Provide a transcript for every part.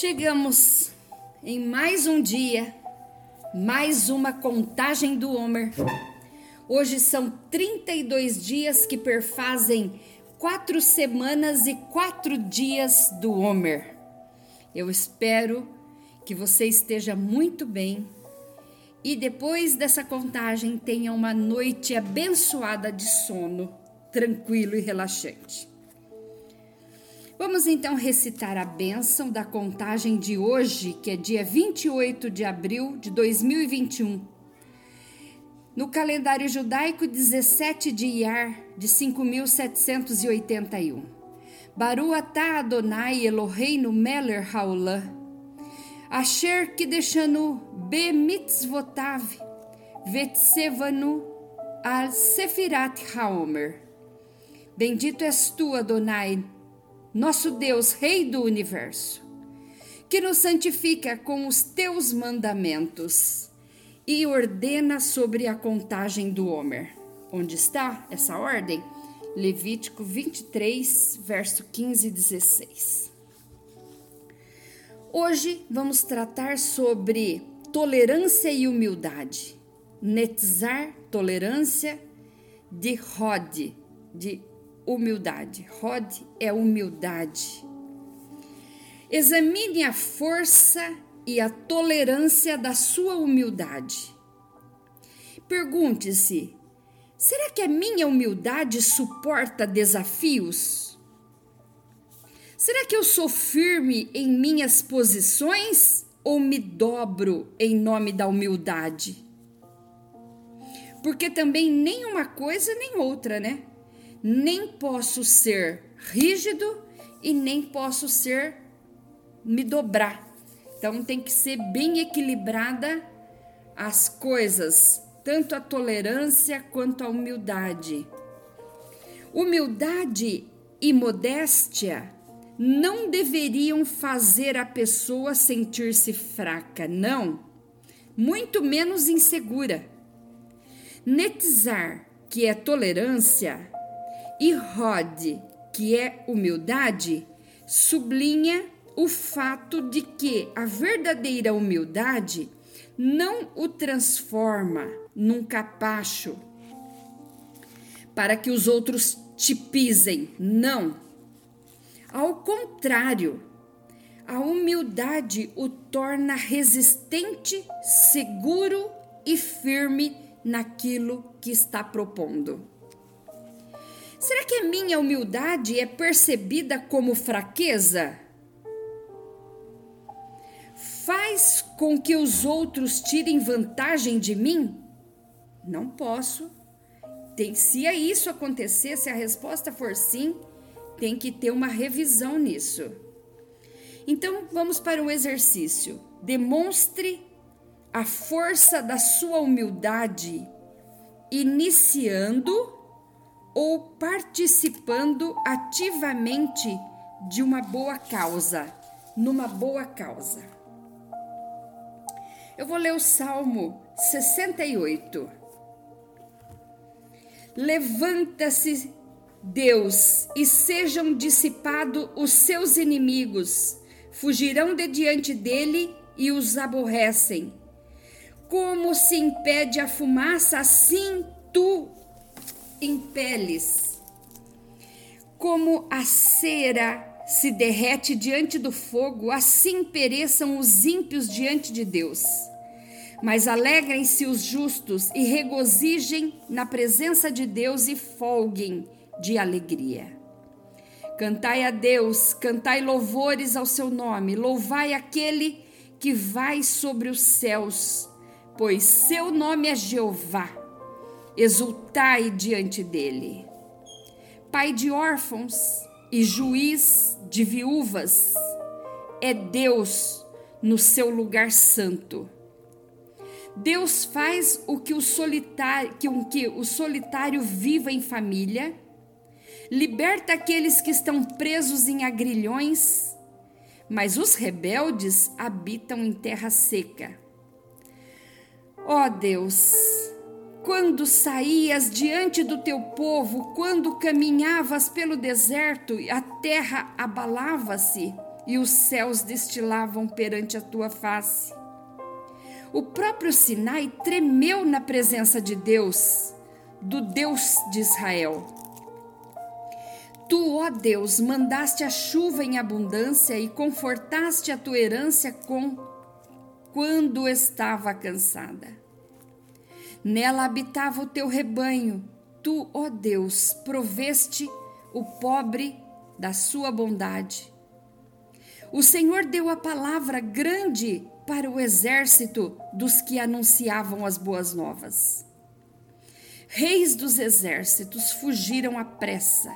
Chegamos em mais um dia, mais uma contagem do Homer. Hoje são 32 dias que perfazem quatro semanas e quatro dias do Homer. Eu espero que você esteja muito bem e depois dessa contagem tenha uma noite abençoada de sono, tranquilo e relaxante. Vamos então recitar a bênção da contagem de hoje, que é dia 28 de abril de 2021. No calendário judaico, 17 de Iar de 5781. Baru atah Adonai Eloheinu Meller Haolam. Asher kideshanu be mitzvotav vetsevanu al sefirat haomer. Bendito és tu, Adonai, nosso Deus, Rei do universo, que nos santifica com os teus mandamentos e ordena sobre a contagem do Homer. Onde está essa ordem? Levítico 23, verso 15 e 16. Hoje vamos tratar sobre tolerância e humildade. Netzar, tolerância, de Rod, de humildade. Rod é humildade. Examine a força e a tolerância da sua humildade. Pergunte-se: será que a minha humildade suporta desafios? Será que eu sou firme em minhas posições ou me dobro em nome da humildade? Porque também nem uma coisa nem outra, né? Nem posso ser rígido e nem posso ser me dobrar. Então tem que ser bem equilibrada as coisas, tanto a tolerância quanto a humildade. Humildade e modéstia não deveriam fazer a pessoa sentir-se fraca, não, muito menos insegura. Netizar, que é tolerância, e Rod, que é humildade, sublinha o fato de que a verdadeira humildade não o transforma num capacho para que os outros te pisem. Não. Ao contrário, a humildade o torna resistente, seguro e firme naquilo que está propondo. Será que a minha humildade é percebida como fraqueza? Faz com que os outros tirem vantagem de mim? Não posso. Tem, se é isso acontecer, se a resposta for sim, tem que ter uma revisão nisso. Então, vamos para o exercício. Demonstre a força da sua humildade, iniciando ou participando ativamente de uma boa causa, numa boa causa. Eu vou ler o Salmo 68. Levanta-se, Deus, e sejam dissipados os seus inimigos, fugirão de diante dele e os aborrecem. Como se impede a fumaça, assim tu em peles. Como a cera se derrete diante do fogo, assim pereçam os ímpios diante de Deus. Mas alegrem-se os justos e regozijem na presença de Deus e folguem de alegria. Cantai a Deus, cantai louvores ao seu nome, louvai aquele que vai sobre os céus, pois seu nome é Jeová exultai diante dele. Pai de órfãos e juiz de viúvas, é Deus no seu lugar santo. Deus faz o que o solitário, que, que o solitário viva em família, liberta aqueles que estão presos em agrilhões, mas os rebeldes habitam em terra seca. Ó oh Deus, quando saías diante do teu povo, quando caminhavas pelo deserto, a terra abalava-se e os céus destilavam perante a tua face. O próprio Sinai tremeu na presença de Deus, do Deus de Israel. Tu, ó Deus, mandaste a chuva em abundância e confortaste a tua herança com quando estava cansada. Nela habitava o teu rebanho. Tu, ó Deus, proveste o pobre da sua bondade. O Senhor deu a palavra grande para o exército dos que anunciavam as boas novas. Reis dos exércitos fugiram à pressa,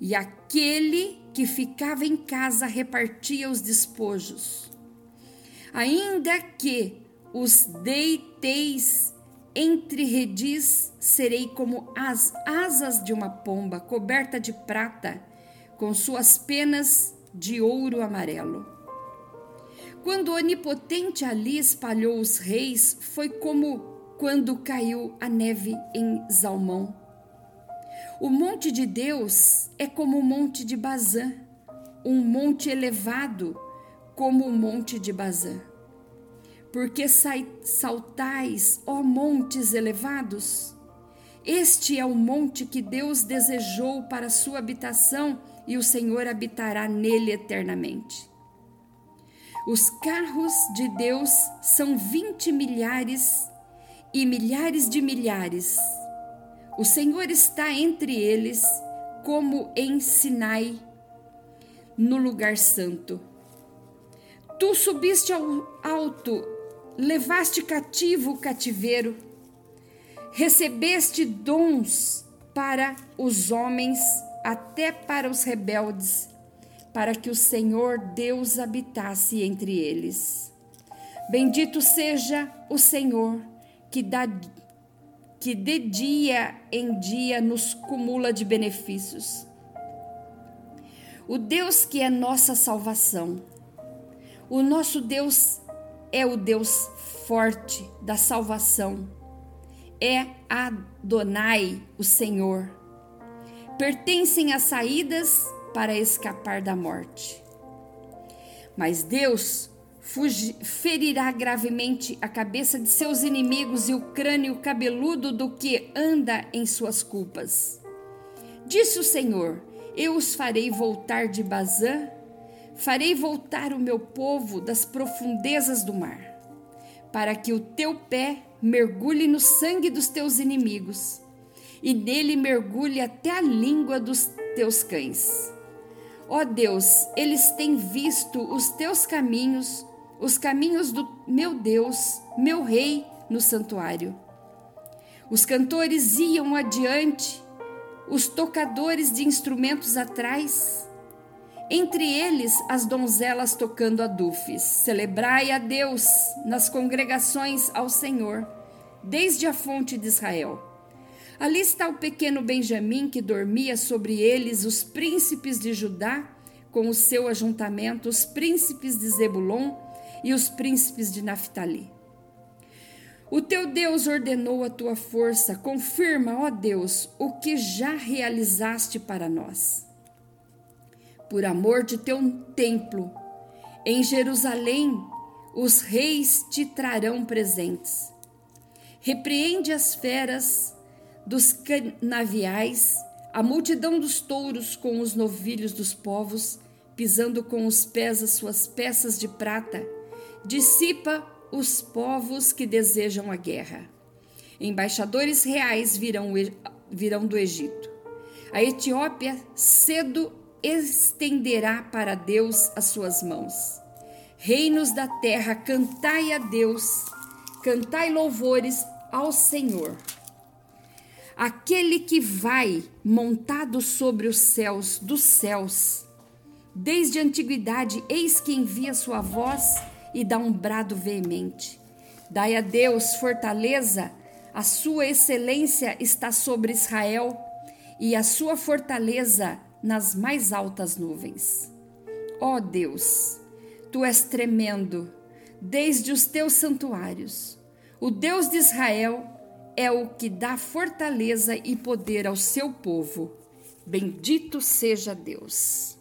e aquele que ficava em casa repartia os despojos. Ainda que os deiteis entre redis, serei como as asas de uma pomba coberta de prata, com suas penas de ouro amarelo. Quando o onipotente ali espalhou os reis, foi como quando caiu a neve em Zalmão. O monte de Deus é como o monte de Bazã, um monte elevado como o monte de Bazã. Porque saltais, ó montes elevados? Este é o monte que Deus desejou para sua habitação e o Senhor habitará nele eternamente. Os carros de Deus são vinte milhares e milhares de milhares. O Senhor está entre eles, como em Sinai, no lugar santo. Tu subiste ao alto, levaste cativo o cativeiro, recebeste dons para os homens, até para os rebeldes, para que o Senhor Deus habitasse entre eles. Bendito seja o Senhor que dá que de dia em dia nos cumula de benefícios. O Deus que é nossa salvação. O nosso Deus é o Deus forte da salvação. É Adonai, o Senhor. Pertencem às saídas para escapar da morte. Mas Deus ferirá gravemente a cabeça de seus inimigos e o crânio cabeludo do que anda em suas culpas. Disse o Senhor: Eu os farei voltar de Bazã, farei voltar o meu povo das profundezas do mar, para que o teu pé mergulhe no sangue dos teus inimigos, e nele mergulhe até a língua dos teus cães. Ó Deus, eles têm visto os teus caminhos, os caminhos do meu Deus, meu Rei, no santuário. Os cantores iam adiante, os tocadores de instrumentos atrás, entre eles as donzelas tocando adufes. Celebrai a Deus nas congregações ao Senhor, desde a fonte de Israel. Ali está o pequeno Benjamim que dormia sobre eles, os príncipes de Judá, com o seu ajuntamento, os príncipes de Zebulon e os príncipes de Naphtali. O teu Deus ordenou a tua força, confirma, ó Deus, o que já realizaste para nós. Por amor de teu templo, em Jerusalém, os reis te trarão presentes. Repreende as feras dos canaviais, a multidão dos touros com os novilhos dos povos, pisando com os pés as suas peças de prata dissipa os povos que desejam a guerra. Embaixadores reais virão, virão do Egito. A Etiópia cedo estenderá para Deus as suas mãos. Reinos da terra, cantai a Deus, cantai louvores ao Senhor. Aquele que vai montado sobre os céus dos céus, desde a antiguidade, eis que envia sua voz e dá um brado veemente. Dai a Deus fortaleza, a sua excelência está sobre Israel e a sua fortaleza nas mais altas nuvens. Ó oh Deus, tu és tremendo desde os teus santuários. O Deus de Israel é o que dá fortaleza e poder ao seu povo. Bendito seja Deus.